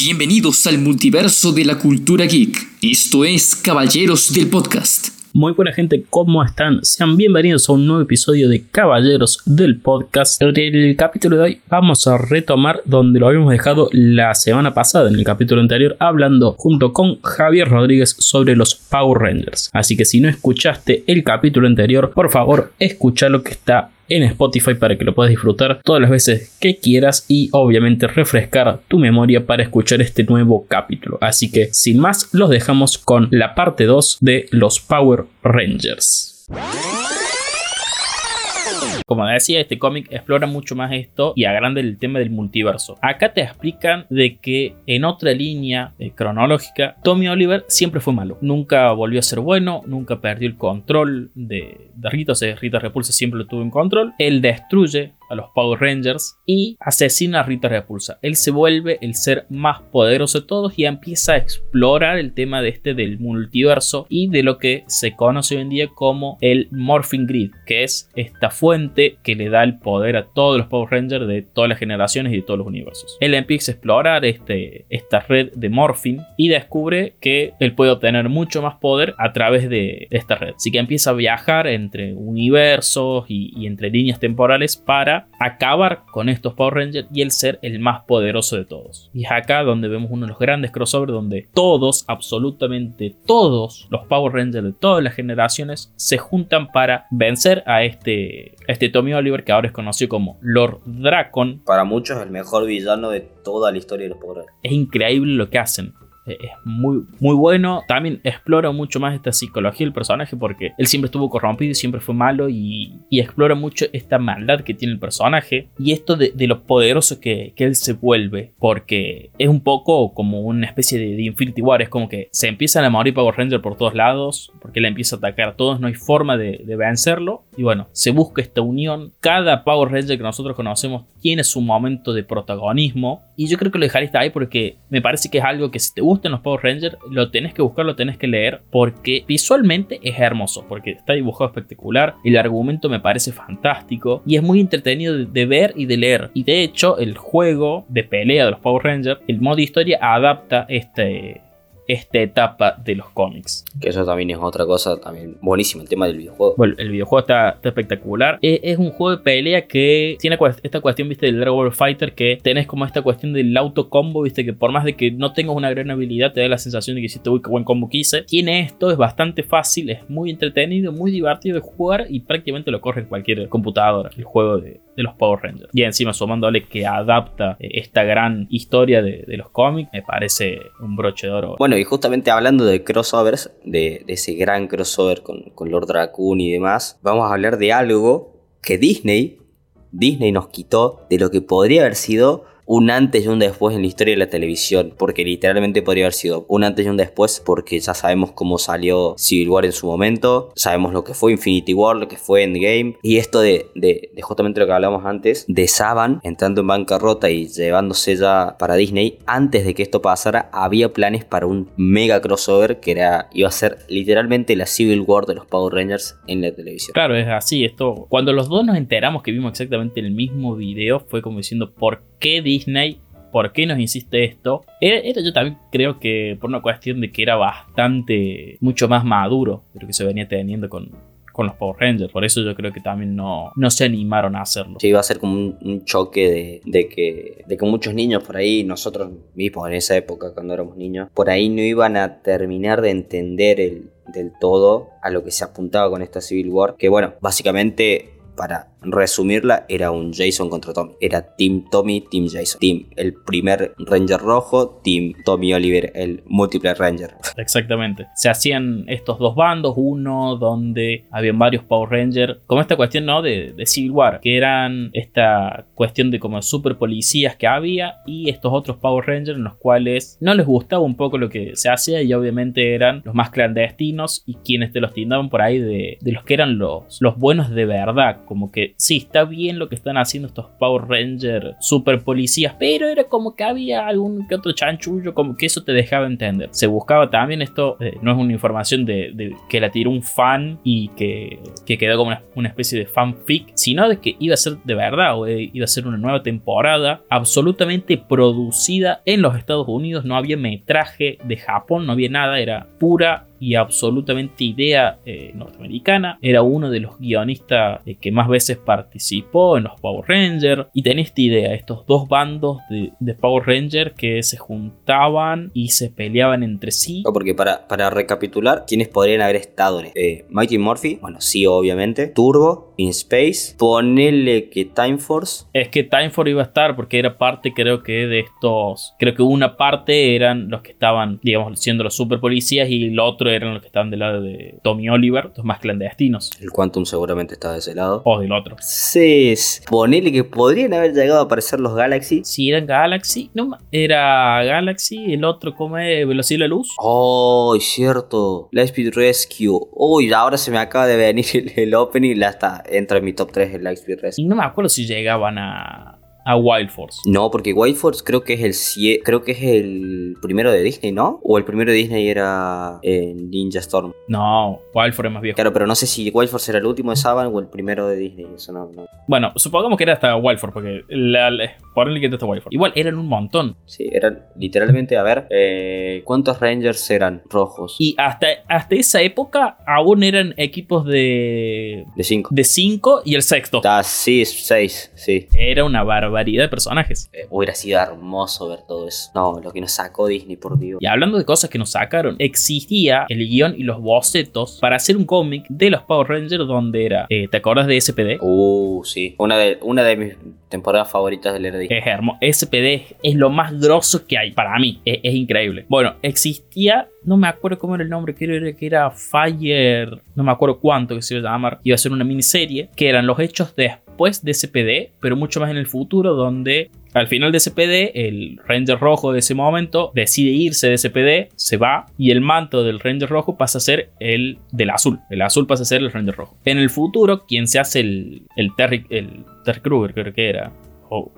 Bienvenidos al multiverso de la cultura geek. Esto es Caballeros del Podcast. Muy buena gente, ¿cómo están? Sean bienvenidos a un nuevo episodio de Caballeros del Podcast. En el capítulo de hoy vamos a retomar donde lo habíamos dejado la semana pasada, en el capítulo anterior, hablando junto con Javier Rodríguez sobre los Power Rangers. Así que si no escuchaste el capítulo anterior, por favor, escucha lo que está en Spotify para que lo puedas disfrutar todas las veces que quieras y obviamente refrescar tu memoria para escuchar este nuevo capítulo. Así que sin más, los dejamos con la parte 2 de los Power Rangers. Como decía, este cómic explora mucho más esto y agranda el tema del multiverso. Acá te explican de que en otra línea eh, cronológica, Tommy Oliver siempre fue malo. Nunca volvió a ser bueno, nunca perdió el control de, Rita, o sea, Rita Repulsa siempre lo tuvo en control. Él destruye a los Power Rangers y asesina a Rita Repulsa. Él se vuelve el ser más poderoso de todos y empieza a explorar el tema de este del multiverso y de lo que se conoce hoy en día como el Morphing Grid, que es esta fuente que le da el poder a todos los Power Rangers de todas las generaciones y de todos los universos. Él empieza a explorar este, esta red de Morphing y descubre que él puede obtener mucho más poder a través de esta red. Así que empieza a viajar entre universos y, y entre líneas temporales para acabar con estos Power Rangers y el ser el más poderoso de todos. Y es acá donde vemos uno de los grandes crossovers donde todos, absolutamente todos los Power Rangers de todas las generaciones se juntan para vencer a este, este Tommy Oliver que ahora es conocido como Lord Dracon. Para muchos el mejor villano de toda la historia de los Power Rangers. Es increíble lo que hacen es muy, muy bueno. También explora mucho más esta psicología del personaje porque él siempre estuvo corrompido y siempre fue malo y, explora mucho esta maldad que tiene el personaje y esto de, lo poderoso que, él se vuelve porque es un poco como una especie de, Infinity War. Es como que se empiezan a morir Power Ranger por todos lados porque él empieza a atacar a todos, no hay forma de, de vencerlo y bueno, se busca esta unión. Cada Power Ranger que nosotros conocemos tiene su momento de protagonismo y yo creo que lo dejaré ahí porque me parece que es algo que si te gusta en los Power Rangers, lo tenés que buscar, lo tenés que leer, porque visualmente es hermoso, porque está dibujado espectacular, el argumento me parece fantástico y es muy entretenido de, ver y de leer. Y de hecho, el juego de pelea de los Power Rangers, el modo historia adapta este, esta etapa de los cómics. Que eso también es otra cosa también buenísima, el tema del videojuego. Bueno, el videojuego está, espectacular. Es, es, un juego de pelea que tiene esta cuestión, viste, del Dragon Ball Fighter, que tenés como esta cuestión del auto combo, viste, que por más de que no tengas una gran habilidad, te da la sensación de que hiciste, uy, qué buen combo quise. Tiene esto, es bastante fácil, es muy entretenido, muy divertido de jugar y prácticamente lo corre en cualquier computadora, el juego de, de los Power Rangers. Y encima sumándole que adapta eh, esta gran historia de, de los cómics, me parece un broche de oro. Bueno, y justamente hablando de crossovers, de, ese gran crossover con, Lord Raccoon y demás, vamos a hablar de algo que Disney, Disney nos quitó de lo que podría haber sido un antes y un después en la historia de la televisión, porque literalmente podría haber sido un antes y un después, porque ya sabemos cómo salió Civil War en su momento, sabemos lo que fue Infinity War, lo que fue Endgame, y esto de, de, justamente lo que hablamos antes, de Saban entrando en bancarrota y llevándose ya para Disney, antes de que esto pasara, había planes para un mega crossover que era, iba a ser literalmente la Civil War de los Power Rangers en la televisión. Claro, es así, esto, cuando los dos nos enteramos que vimos exactamente el mismo video, fue como diciendo, ¿por qué Disney, ¿por qué nos insiste esto? Era, yo también creo que por una cuestión de que era bastante, mucho más maduro de lo que se venía teniendo con, con los Power Rangers. Por eso yo creo que también no, no se animaron a hacerlo. Sí, iba a ser como un, choque de, que, de que muchos niños por ahí, nosotros mismos en esa época cuando éramos niños, por ahí no iban a terminar de entender el, del todo a lo que se apuntaba con esta Civil War. Que bueno, básicamente para resumirla, era un Jason contra Tommy. Era Team Tommy, Team Jason. Team el primer Ranger rojo, Team Tommy Oliver, el múltiple Ranger. Exactamente. Se hacían estos dos bandos, uno donde habían varios Power Rangers, como esta cuestión, ¿no? De, Civil War, que eran esta cuestión de como super policías que había y estos otros Power Rangers en los cuales no les gustaba un poco lo que se hacía y obviamente eran los más clandestinos y quienes te los tindaban por ahí de, de los que eran los, los buenos de verdad, como que sí, está bien lo que están haciendo estos Power Rangers super policías, pero era como que había algún que otro chanchullo, como que eso te dejaba entender. Se buscaba también esto, eh, no es una información de, que la tiró un fan y que, que quedó como una, una, especie de fanfic, sino de que iba a ser de verdad o iba a ser una nueva temporada absolutamente producida en los Estados Unidos, no había metraje de Japón, no había nada, era pura y absolutamente idea eh, norteamericana. Era uno de los guionistas eh, que más veces participó en los Power Rangers. Y tenía esta idea, estos dos bandos de, Power Rangers que se juntaban y se peleaban entre sí. porque para, para recapitular, ¿quiénes podrían haber estado? Eh, Mighty Murphy, bueno, sí, obviamente. Turbo, In Space. Ponele que Time Force. Es que Time Force iba a estar porque era parte, creo que, de estos. Creo que una parte eran los que estaban, digamos, siendo los super policías y el otro eran los que estaban del lado de Tommy Oliver, los más clandestinos. El Quantum seguramente estaba de ese lado. O del otro. Sí, ponele que podrían haber llegado a aparecer los Galaxy. Si eran Galaxy, no, era Galaxy, el otro como es Velocidad de la Luz. Oh, cierto. Lightspeed Rescue. Uy, ahora se me acaba de venir el, opening y hasta entra en mi top 3 el Lightspeed Rescue. Y no me acuerdo si llegaban a a Wild Force. No, porque Wild Force creo que es el creo que es el primero de Disney, ¿no? O el primero de Disney era Ninja Storm. No, Wild Force es más viejo. Claro, pero no sé si Wild Force era el último de Saban o el primero de Disney. Eso no, Bueno, supongamos que era hasta Wild Force, porque la, por el que hasta Wild Force. Igual eran un montón. Sí, eran literalmente, a ver, eh, ¿cuántos Rangers eran rojos? Y hasta, hasta esa época aún eran equipos de. De 5. De 5 y el sexto. Ah, sí, 6, sí. Era una barba de personajes. Eh, hubiera sido hermoso ver todo eso. No, lo que nos sacó Disney, por Dios. Y hablando de cosas que nos sacaron, existía el guion y los bocetos para hacer un cómic de los Power Rangers donde era. Eh, ¿Te acuerdas de SPD? Uh, sí. Una de, una de mis temporadas favoritas del RD. Es hermoso. SPD es lo más grosso que hay para mí. Es, es increíble. Bueno, existía no me acuerdo cómo era el nombre, creo que era Fire, no me acuerdo cuánto que se iba a llamar, iba a ser una miniserie, que eran los hechos después de SPD, pero mucho más en el futuro, donde al final de SPD, el Ranger rojo de ese momento decide irse de SPD, se va y el manto del Ranger rojo pasa a ser el del azul. El azul pasa a ser el Ranger rojo. En el futuro, quien se hace el, el Terry, el Terry Kruger, creo que era,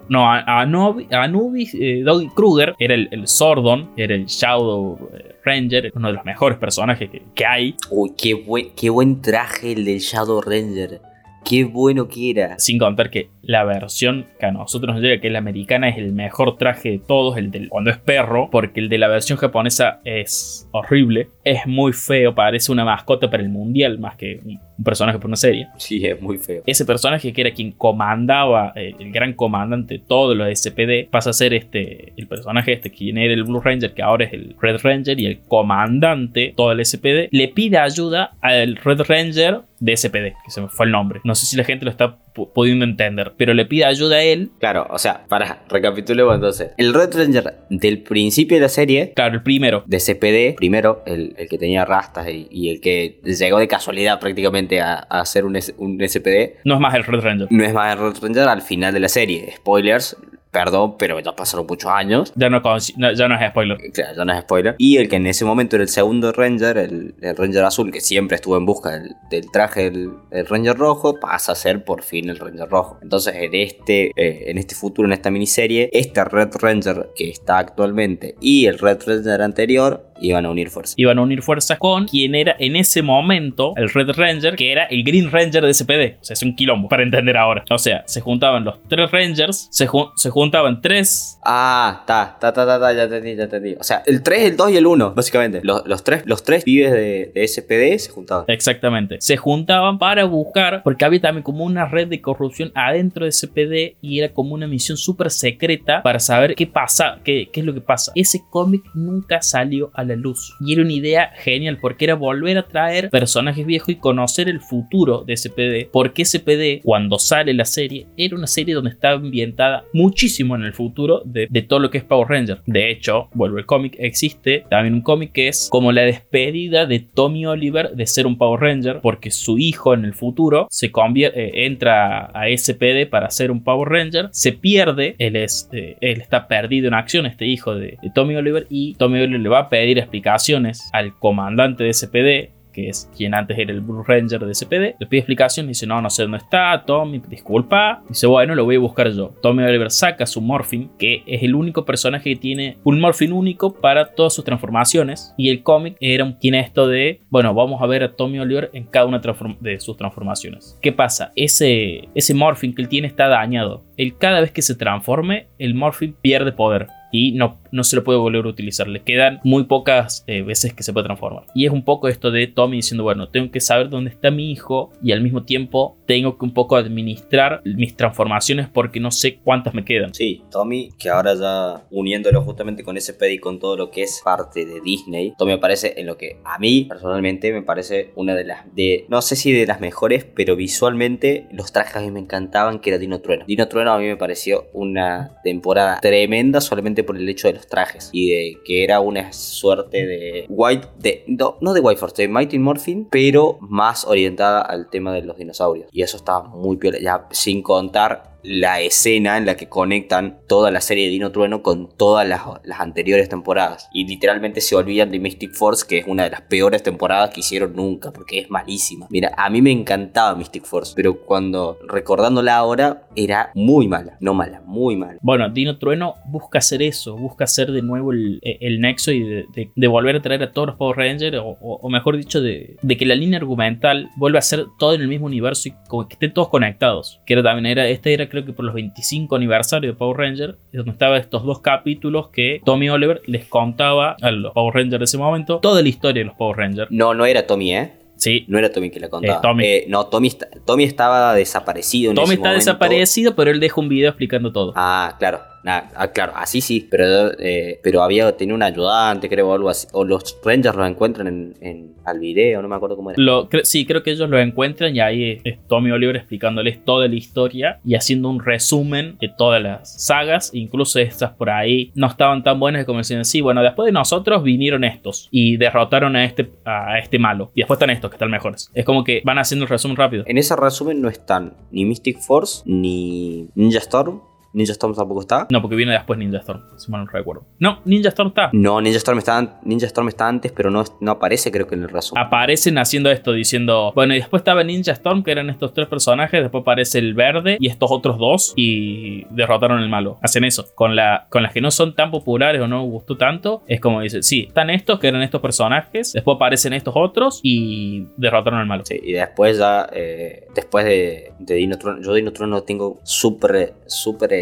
no, Anubis, eh, Doggy Kruger era el, el, Sordon, era el Shadow eh, Ranger, uno de los mejores personajes que, hay. Uy, qué buen, qué buen traje el del Shadow Ranger. Qué bueno que era. Sin contar que la versión que a nosotros nos llega, que es la americana, es el mejor traje de todos, el del cuando es perro, porque el de la versión japonesa es horrible, es muy feo, parece una mascota para el mundial más que un personaje por una serie. Sí, es muy feo. Ese personaje que era quien comandaba, eh, el gran comandante de todos los SPD, pasa a ser este, el personaje este, quien era el Blue Ranger, que ahora es el Red Ranger, y el comandante, todo el SPD, le pide ayuda al Red Ranger de SPD, que se me fue el nombre. No sé si la gente lo está pudiendo entender, pero le pide ayuda a él. Claro, o sea, para, recapitulemos entonces. El Red Ranger del principio de la serie. Claro, el primero. De CPD, primero, el, que tenía rastas y, el que llegó de casualidad prácticamente a, hacer un, un SPD. No es más el Red Ranger. No es más el Red Ranger al final de la serie. Spoilers, Perdón, pero ya pasaron muchos años. Ya no, ya no es spoiler. Claro, ya no es spoiler. Y el que en ese momento era el segundo Ranger, el, Ranger azul, que siempre estuvo en busca del, traje del, Ranger rojo, pasa a ser por fin el Ranger rojo. Entonces, en este, eh, en este futuro, en esta miniserie, este Red Ranger que está actualmente y el Red Ranger anterior iban a unir fuerzas. Iban a unir fuerzas con quien era en ese momento el Red Ranger, que era el Green Ranger de SPD. O sea, es un quilombo para entender ahora. O sea, se juntaban los tres Rangers, se, se juntaban tres. Ah, está, está, está, está, ya entendí, ya entendí. O sea, el 3, el 2 y el 1, básicamente. Los, los, tres, los tres pibes de, de, SPD se juntaban. Exactamente. Se juntaban para buscar, porque había también como una red de corrupción adentro de SPD y era como una misión súper secreta para saber qué pasa, qué, qué es lo que pasa. Ese cómic nunca salió a la luz. Y era una idea genial porque era volver a traer personajes viejos y conocer el futuro de SPD. Porque SPD, cuando sale la serie, era una serie donde estaba ambientada muchísimo en el futuro de, todo lo que es Power Ranger. De hecho, vuelve el cómic, existe también un cómic que es como la despedida de Tommy Oliver de ser un Power Ranger porque su hijo en el futuro se convierte, eh, entra a SPD para ser un Power Ranger, se pierde, eh, él está perdido en acción, este hijo de, de Tommy Oliver, y Tommy Oliver le va a pedir explicaciones al comandante de SPD que es quien antes era el Blue Ranger de SPD, le pide explicación y dice, no, no sé dónde está, Tommy, disculpa. Dice, bueno, lo voy a buscar yo. Tommy Oliver saca su Morphin, que es el único personaje que tiene un Morphin único para todas sus transformaciones. Y el cómic era, tiene esto de, bueno, vamos a ver a Tommy Oliver en cada una de sus transformaciones. ¿Qué pasa? Ese, ese Morphin que él tiene está dañado. Él cada vez que se transforme, el Morphin pierde poder y no, no se lo puede volver a utilizar. Le quedan muy pocas eh, veces que se puede transformar. Y es un poco esto de Tommy diciendo, bueno, tengo que saber dónde está mi hijo y al mismo tiempo tengo que un poco administrar mis transformaciones porque no sé cuántas me quedan. Sí, Tommy, que ahora ya uniéndolo justamente con ese pedi con todo lo que es parte de Disney, Tommy me parece en lo que a mí personalmente me parece una de las, de, no sé si de las mejores, pero visualmente los trajes a mí me encantaban que era Dino Trueno. Dino Trueno a mí me pareció una temporada tremenda solamente por el hecho de trajes y de que era una suerte de White, de, no, no de White Force, de Mighty Morphin, pero más orientada al tema de los dinosaurios. Y eso estaba muy piola, ya sin contar la escena en la que conectan toda la serie de Dino Trueno con todas las, anteriores temporadas. Y literalmente se olvidan de Mystic Force, que es una de las peores temporadas que hicieron nunca, porque es malísima. Mira, a mí me encantaba Mystic Force, pero cuando recordándola ahora, era muy mala. No mala, muy mala. Bueno, Dino Trueno busca hacer eso, busca hacer de nuevo el, nexo y de, volver a traer a todos los Power Rangers, o, mejor dicho, de, que la línea argumental vuelva a ser todo en el mismo universo y que estén todos conectados. Que era, también era, este era creo que por los 25 aniversarios de Power Ranger, donde estaban estos dos capítulos que Tommy Oliver les contaba a los Power Rangers de ese momento toda la historia de los Power Rangers. No, no era Tommy, ¿eh? Sí. No era Tommy que la contaba. Eh, no, Tommy, Tommy estaba desaparecido. En Tommy está desaparecido, pero él deja un video explicando todo. Ah, claro. Ah, claro, así sí, pero, eh, pero había tenido un ayudante, creo, o algo así. O los Rangers lo encuentran en, al video, no me acuerdo cómo era. sí, creo que ellos lo encuentran y ahí es Tommy Oliver explicándoles toda la historia y haciendo un resumen de todas las sagas, incluso estas por ahí no estaban tan buenas como decían, sí, bueno, después de nosotros vinieron estos y derrotaron a este, a este malo. Y después están estos que están mejores. Es como que van haciendo un resumen rápido. En ese resumen no están ni Mystic Force ni Ninja Storm ¿Ninja Storm tampoco está? No, porque viene después Ninja Storm, si mal no recuerdo. No, Ninja Storm está. No, Ninja Storm está, Ninja Storm está antes, pero no, no aparece creo que en el resumen. Aparecen haciendo esto, diciendo, bueno, y después estaba Ninja Storm, que eran estos tres personajes, después aparece el verde y estos otros dos, y derrotaron el malo. Hacen eso. Con, la, con las que no son tan populares o no gustó tanto, es como dicen, sí, están estos, que eran estos personajes, después aparecen estos otros y derrotaron al malo. Sí, y después ya, eh, después de, de Dino Tron, yo Dino Tron lo tengo súper, súper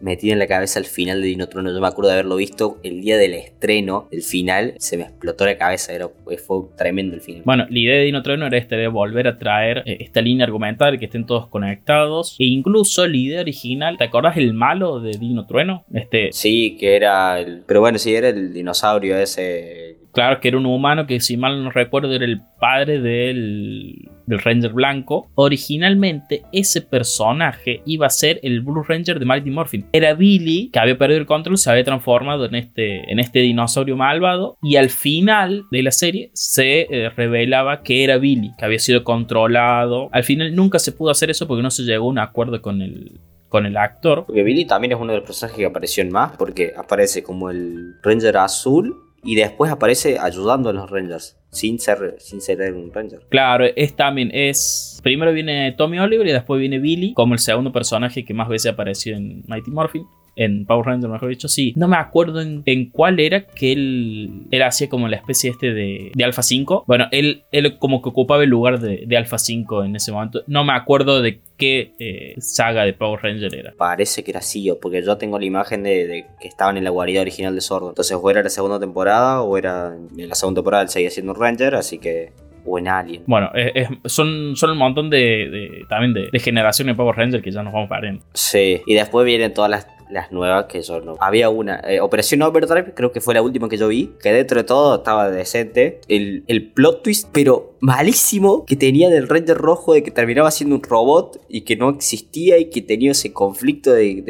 metido en la cabeza el final de Dino Trueno. Yo me acuerdo de haberlo visto el día del estreno, el final, se me explotó la cabeza, era, fue tremendo el final. Bueno, la idea de Dino Trueno era este de volver a traer eh, esta línea argumental, que estén todos conectados, e incluso la idea original, ¿te acordás el malo de Dino Trueno? Este... Sí, que era el... Pero bueno, sí, era el dinosaurio ese Claro que era un humano que si mal no recuerdo era el padre del, del, Ranger Blanco. Originalmente ese personaje iba a ser el Blue Ranger de Mighty Morphin. Era Billy que había perdido el control, se había transformado en este, en este dinosaurio malvado y al final de la serie se eh, revelaba que era Billy, que había sido controlado. Al final nunca se pudo hacer eso porque no se llegó a un acuerdo con el, con el actor. Porque Billy también es uno de los personajes que apareció en más, porque aparece como el Ranger azul y después aparece ayudando a los Rangers. Sin ser, sin ser un Ranger. Claro, es también, es. Primero viene Tommy Oliver y después viene Billy, como el segundo personaje que más veces apareció en Mighty Morphin en Power Rangers, mejor dicho, sí. No me acuerdo en, cuál era que él era así como la especie este de, de Alpha 5. Bueno, él, él como que ocupaba el lugar de, de Alpha 5 en ese momento. No me acuerdo de qué eh, saga de Power Ranger era. Parece que era Sio, porque yo tengo la imagen de, que estaban en la guarida original de Sordo. Entonces, o era la segunda temporada o era en la segunda temporada él seguía siendo un Ranger, así que o en Alien. Bueno, son, son un montón de, también de, de generaciones de Power Ranger que ya nos vamos perdiendo. Sí, y después vienen todas las las nuevas que yo no. Había una, eh, Operación Overdrive, creo que fue la última que yo vi, que dentro de todo estaba decente. El, el plot twist, pero malísimo, que tenía del Ranger Rojo de que terminaba siendo un robot y que no existía y que tenía ese conflicto de.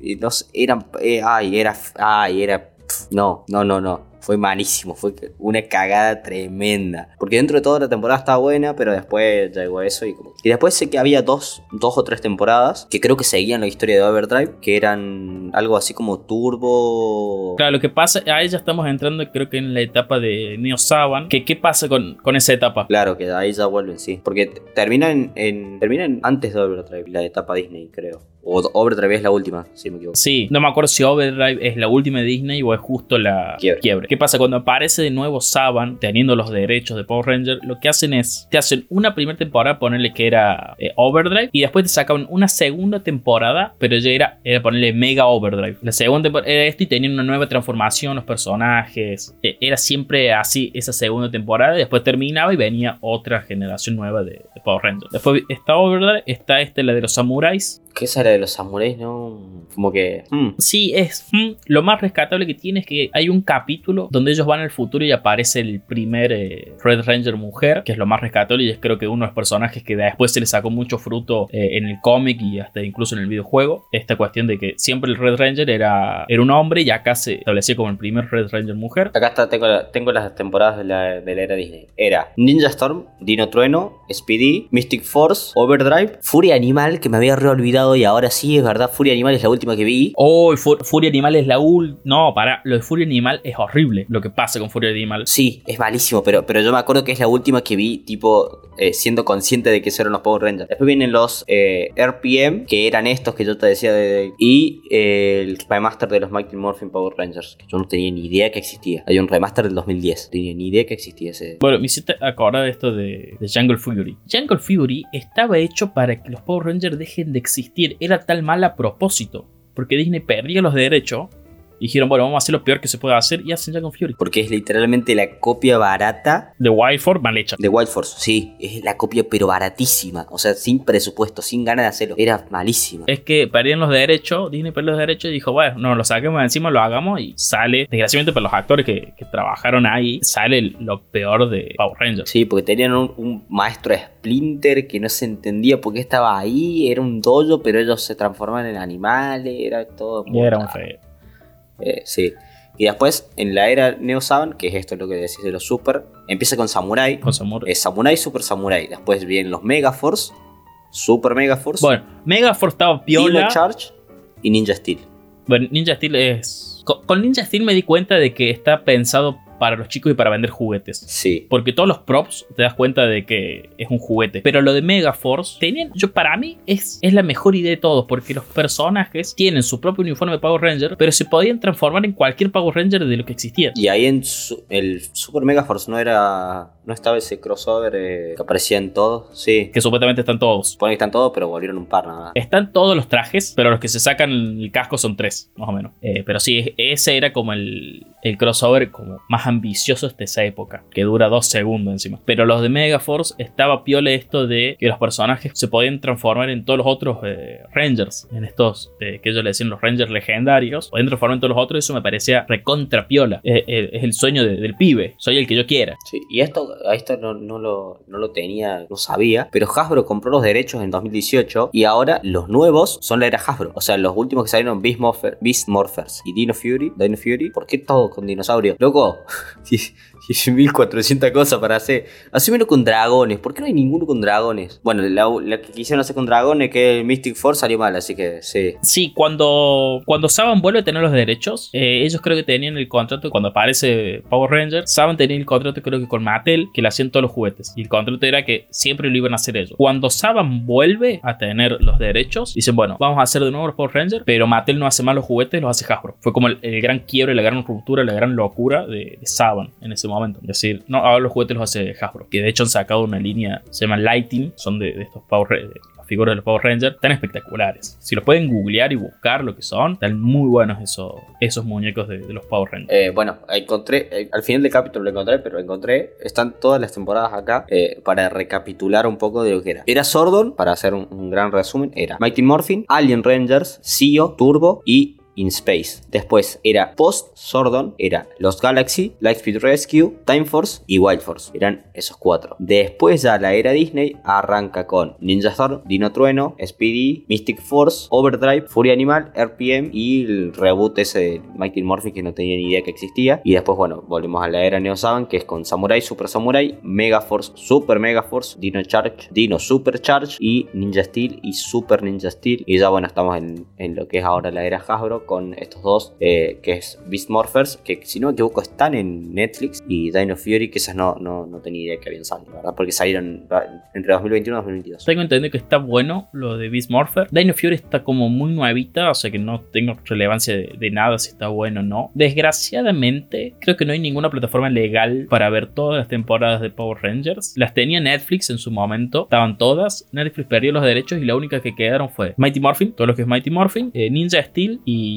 de, no sé, eran. Eh, ay, era. Ay, era. no, no, no, no fue malísimo, fue una cagada tremenda. Porque dentro de toda la temporada estaba buena, pero después llegó eso y como... Y después sé que había dos, dos o tres temporadas que creo que seguían la historia de Overdrive, que eran algo así como Turbo... Claro, lo que pasa, ahí ya estamos entrando creo que en la etapa de Neo Saban, que qué pasa con, con esa etapa. Claro, que ahí ya vuelven, sí. Porque terminan en, terminan antes de Overdrive, la etapa Disney, creo. O Overdrive es la última, si me equivoco. Sí, no me acuerdo si Overdrive es la última de Disney o es justo la Quiebre. ¿Qué pasa? Cuando aparece de nuevo Saban, teniendo los derechos de Power Ranger, lo que hacen es, te hacen una primera temporada, ponerle que era eh, Overdrive, y después te sacan una segunda temporada, pero ya era, era ponerle Mega Overdrive. La segunda era esto y tenían una nueva transformación, los personajes. Eh, era siempre así esa segunda temporada, y después terminaba y venía otra generación nueva de, Power Ranger. Después está Overdrive, está este, la de los samuráis, ¿Qué es la de los samuráis? No. Como que. hmm. Sí, es mm, lo más rescatable que tiene es que hay un capítulo donde ellos van al futuro y aparece el primer eh, Red Ranger mujer, que es lo más rescatable y es creo que uno de los personajes que después se le sacó mucho fruto eh, en el cómic y hasta incluso en el videojuego. Esta cuestión de que siempre el Red Ranger era, era un hombre y acá se establecía como el primer Red Ranger mujer. Acá está, tengo las temporadas de la, de la era Disney. Era Ninja Storm, Dino Trueno, Speedy, Mystic Force, Overdrive, Furia Animal, que me había reolvidado y ahora sí, es verdad, Furia Animal es la última que vi. Oh, Furia Animal es la ul... No, para, lo de Furia Animal es horrible lo que pasa con Furia Animal. Sí, es malísimo, pero, pero yo me acuerdo que es la última que vi, tipo, eh, siendo consciente de que esos eran los Power Rangers. Después vienen los eh, RPM, que eran estos que yo te decía, de, y eh, el remaster de los Mighty Morphin Power Rangers, que yo no tenía ni idea que existía. Hay un remaster del 2010, no tenía ni idea que existía ese. Bueno, me hiciste acordar de esto de, de Jungle Fury. Jungle Fury estaba hecho para que los Power Rangers dejen de existir. Era tal mal a propósito. Porque Disney perdía los derechos. Y dijeron, bueno, vamos a hacer lo peor que se puede hacer. Y hacen Jungle Fury. Porque es literalmente la copia barata De Wild Force mal hecha. de Wild Force. Sí, es la copia pero baratísima. O sea, sin presupuesto, sin ganas de hacerlo. Era malísima. Es que perdían los derechos, Disney perdió los derechos y dijo, bueno, no, lo saquemos de encima, lo hagamos y sale, desgraciadamente para los actores que, que trabajaron ahí, sale lo peor de Power Rangers. Sí, porque tenían un, un maestro Splinter que no se entendía por qué estaba ahí. Era un dojo, pero ellos se transforman en animales. Era todo Y era un feo. Eh, sí. Y después, en la era Neo Saban, que es esto lo que decís de los Super, empieza con Samurai. Con Samurai. Samurai, Super Samurai. Después vienen los Megaforce, Super Megaforce, Bueno, Megaforce estaba piola. Dino Charge y Ninja Steel. Bueno, Ninja Steel es. Con Ninja Steel me di cuenta de que está pensado para los chicos y para vender juguetes. Sí. Porque todos los props te das cuenta de que es un juguete. Pero lo de Megaforce, tenían, yo para mí es, es la mejor idea de todos. Porque los personajes tienen su propio uniforme de Power Ranger, pero se podían transformar en cualquier Power Ranger de lo que existía. Y ahí en su- el Super Megaforce no era. No estaba ese crossover eh, que aparecía en todos. Sí. Que supuestamente están todos. Supone que están todos, pero volvieron un par nada. Están todos los trajes, pero los que se sacan el casco son tres, más o menos. Eh, pero sí, ese era como el, el crossover como más ambicioso de esa época, que dura dos segundos encima. Pero los de Megaforce estaba piola esto de que los personajes se podían transformar en todos los otros eh, Rangers, en estos eh, que ellos le decían los Rangers legendarios, podían transformar en todos los otros, eso me parecía recontra piola. Eh, es el sueño de- del pibe, soy el que yo quiera. Sí, y esto, a esto no, lo, no lo tenía, no sabía, pero Hasbro compró los derechos en 2018 y ahora los nuevos son la era Hasbro. O sea, los últimos que salieron Beast Morphers y Dino Fury. Dino Fury, ¿por qué todo con dinosaurio? Loco, die 1400 cosas para hacer. Hacémelo con dragones, ¿por qué no hay ninguno con dragones? Bueno, la, que quisieron hacer con dragones, que el Mystic Force, salió mal, así que sí. Sí, cuando, cuando Saban vuelve a tener los derechos, eh, ellos creo que tenían el contrato, cuando aparece Power Ranger, Saban tenía el contrato creo que con Mattel, que le hacían todos los juguetes. Y el contrato era que siempre lo iban a hacer ellos. Cuando Saban vuelve a tener los derechos, dicen, bueno, vamos a hacer de nuevo los Power Rangers, pero Mattel no hace más los juguetes, los hace Hasbro. Fue como el, el gran quiebre, la gran ruptura, la gran locura de, de Saban en ese momento. Es decir, no, ahora los juguetes los hace Hasbro. Que de hecho han sacado una línea, se llama Lighting, son de, estos Power las figuras de los Power Rangers tan espectaculares. Si los pueden googlear y buscar lo que son, están muy buenos esos, esos muñecos de, los Power Rangers. Eh, bueno, encontré, eh, al final del capítulo lo encontré, pero encontré, están todas las temporadas acá eh, para recapitular un poco de lo que era. Era Sordon, para hacer un, un gran resumen, era Mighty Morphin, Alien Rangers, Sio, Turbo y in Space. Después era post Sordon, era Los Galaxy, Lightspeed Rescue, Time Force y Wild Force. Eran esos cuatro. Después ya la era Disney arranca con Ninja Storm, Dino Trueno, Speedy, Mystic Force, Overdrive, Fury Animal, RPM y el reboot ese de Mighty Morphin que no tenía ni idea que existía. Y después, bueno, volvemos a la era Neo Saban que es con Samurai, Super Samurai, Mega Force, Super Mega Force, Dino Charge, Dino Super Charge y Ninja Steel y Super Ninja Steel. Y ya bueno, estamos en, en lo que es ahora la era Hasbro con estos dos, eh, que es Beast Morphers, que si no me equivoco están en Netflix, y Dino Fury, que esas no, no, no tenía idea que habían salido, ¿verdad? Porque salieron entre 2021 y 2022. Tengo entendido que está bueno lo de Beast Morpher. Dino Fury está como muy nuevita, o sea que no tengo relevancia de, nada si está bueno o no. Desgraciadamente, creo que no hay ninguna plataforma legal para ver todas las temporadas de Power Rangers. Las tenía Netflix en su momento, estaban todas. Netflix perdió los derechos y la única que quedaron fue Mighty Morphin, todo lo que es Mighty Morphin, eh, Ninja Steel y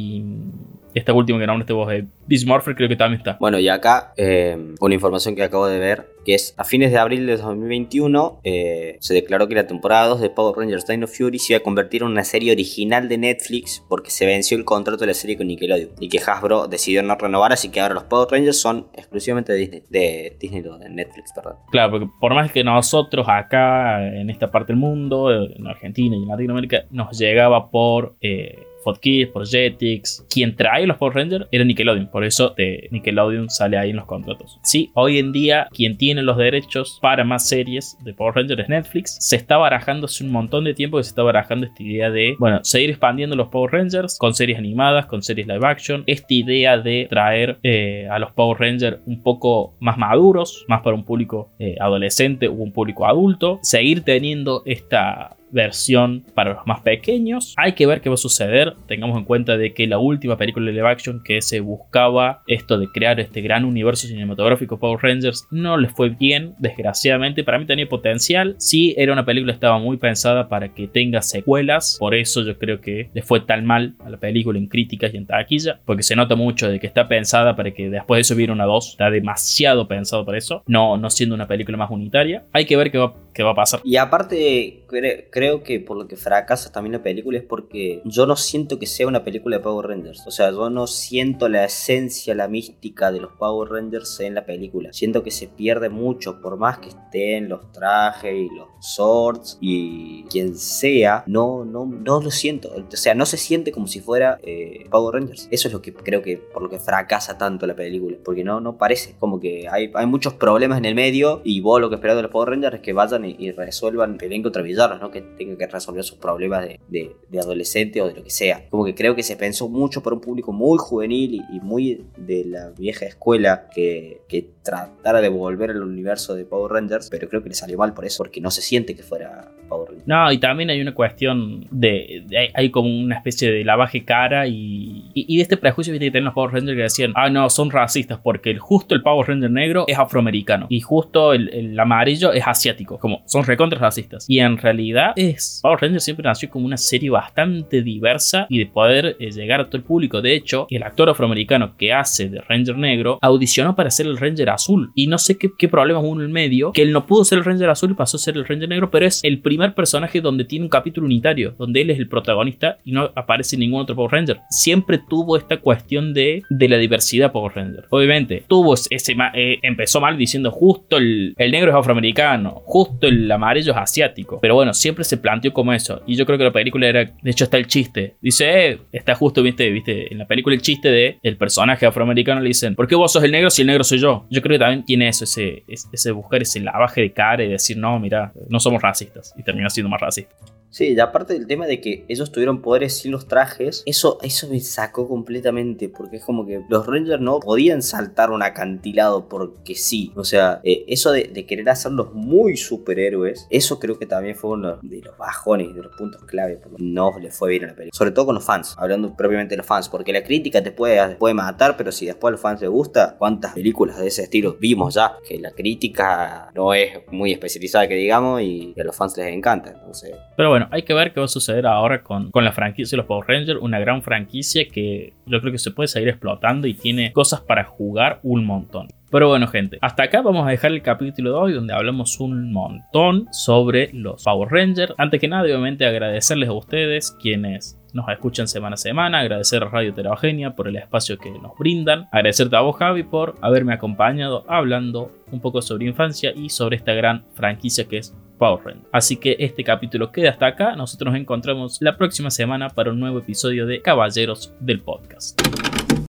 esta última que nombraste vos, de Bismorpher, creo que también está. Bueno, y acá eh, una información que acabo de ver, que es a fines de abril de 2021, eh, se declaró que la temporada 2 de Power Rangers Dino Fury se iba a convertir en una serie original de Netflix porque se venció el contrato de la serie con Nickelodeon y que Hasbro decidió no renovar, así que ahora los Power Rangers son exclusivamente de Disney, de Disney, de Netflix, perdón. Claro, porque por más que nosotros acá, en esta parte del mundo, en Argentina y en Latinoamérica, nos llegaba por... Eh, Kids, por Jetix. Quien trae los Power Rangers era Nickelodeon. Por eso de Nickelodeon sale ahí en los contratos. Sí, hoy en día quien tiene los derechos para más series de Power Rangers es Netflix. Se está barajando hace un montón de tiempo que se está barajando esta idea de, bueno, seguir expandiendo los Power Rangers con series animadas, con series live action. Esta idea de traer eh, a los Power Rangers un poco más maduros, más para un público eh, adolescente o un público adulto. Seguir teniendo esta versión para los más pequeños. Hay que ver qué va a suceder. Tengamos en cuenta de que la última película de live action que se buscaba esto de crear este gran universo cinematográfico Power Rangers no les fue bien, desgraciadamente. Para mí tenía potencial. Sí, era una película estaba muy pensada para que tenga secuelas. Por eso yo creo que le fue tan mal a la película en críticas y en taquilla. Porque se nota mucho de que está pensada para que después de eso hubiera una 2. Está demasiado pensado para eso. No, no siendo una película más unitaria. Hay que ver qué va, va a pasar. Y aparte, creo que por lo que fracasa también la película es porque yo no siento que sea una película de Power Rangers. O sea, yo no siento la esencia, la mística de los Power Rangers en la película. Siento que se pierde mucho, por más que estén los trajes y los swords y quien sea, no, no, no lo siento. O sea, no se siente como si fuera eh, Power Rangers. Eso es lo que creo que por lo que fracasa tanto la película. Porque no, no parece. Como que hay, hay muchos problemas en el medio y vos lo que esperás de los Power Rangers es que vayan resuelvan, que den contra villanos, ¿no? Que tengan que resolver sus problemas de, de, adolescente o de lo que sea. Como que creo que se pensó mucho para un público muy juvenil y, muy de la vieja escuela que, que tratara de volver al universo de Power Rangers, pero creo que le salió mal por eso, porque no se siente que fuera Power Rangers. No, y también hay una cuestión de, hay como una especie de lavaje cara y, y, de este prejuicio que tienen los Power Rangers que decían, ah, no, son racistas porque justo el Power Ranger negro es afroamericano y justo el, el amarillo es asiático, son recontra racistas. Y en realidad es Power Rangers siempre nació como una serie bastante diversa y de poder eh, llegar a todo el público. De hecho, el actor afroamericano que hace de Ranger negro audicionó para ser el Ranger azul y no sé qué, qué problema hubo en el medio, que él no pudo ser el Ranger azul y pasó a ser el Ranger negro, pero es el primer personaje donde tiene un capítulo unitario, donde él es el protagonista y no aparece ningún otro Power Ranger. Siempre tuvo esta cuestión de, de la diversidad Power Ranger. Obviamente, tuvo ese, eh, empezó mal diciendo justo el, el negro es afroamericano, justo el amarillo es asiático, pero bueno, siempre se planteó como eso. Y yo creo que la película era, de hecho está el chiste. Dice, eh, está justo, viste, viste, en la película el chiste de el personaje afroamericano le dicen, ¿por qué vos sos el negro si el negro soy yo? Yo creo que también tiene eso, ese, ese buscar ese lavaje de cara y decir, no, mira, no somos racistas. Y termina siendo más racista. Sí, y aparte del tema de que ellos tuvieron poderes sin los trajes, eso, eso me sacó completamente, porque es como que los Rangers no podían saltar un acantilado porque sí. O sea, eh, eso de, querer hacerlos muy superhéroes, eso creo que también fue uno de los bajones, de los puntos clave, no le fue bien a la película. Sobre todo con los fans, hablando propiamente de los fans, porque la crítica te puede, puede matar, pero si después a los fans les gusta, ¿cuántas películas de ese estilo vimos ya? Que la crítica no es muy especializada, que digamos, y a los fans les encanta. Entonces... Pero bueno, bueno, hay que ver qué va a suceder ahora con, con la franquicia de los Power Rangers, una gran franquicia que yo creo que se puede seguir explotando y tiene cosas para jugar un montón. Pero bueno, gente, hasta acá vamos a dejar el capítulo de hoy donde hablamos un montón sobre los Power Rangers. Antes que nada, obviamente agradecerles a ustedes quienes nos escuchan semana a semana, agradecer a Radio Terabogenia por el espacio que nos brindan, agradecerte a vos Javi por haberme acompañado hablando un poco sobre infancia y sobre esta gran franquicia que es Power Rangers. Así que este capítulo queda hasta acá, nosotros nos encontramos la próxima semana para un nuevo episodio de Caballeros del Podcast.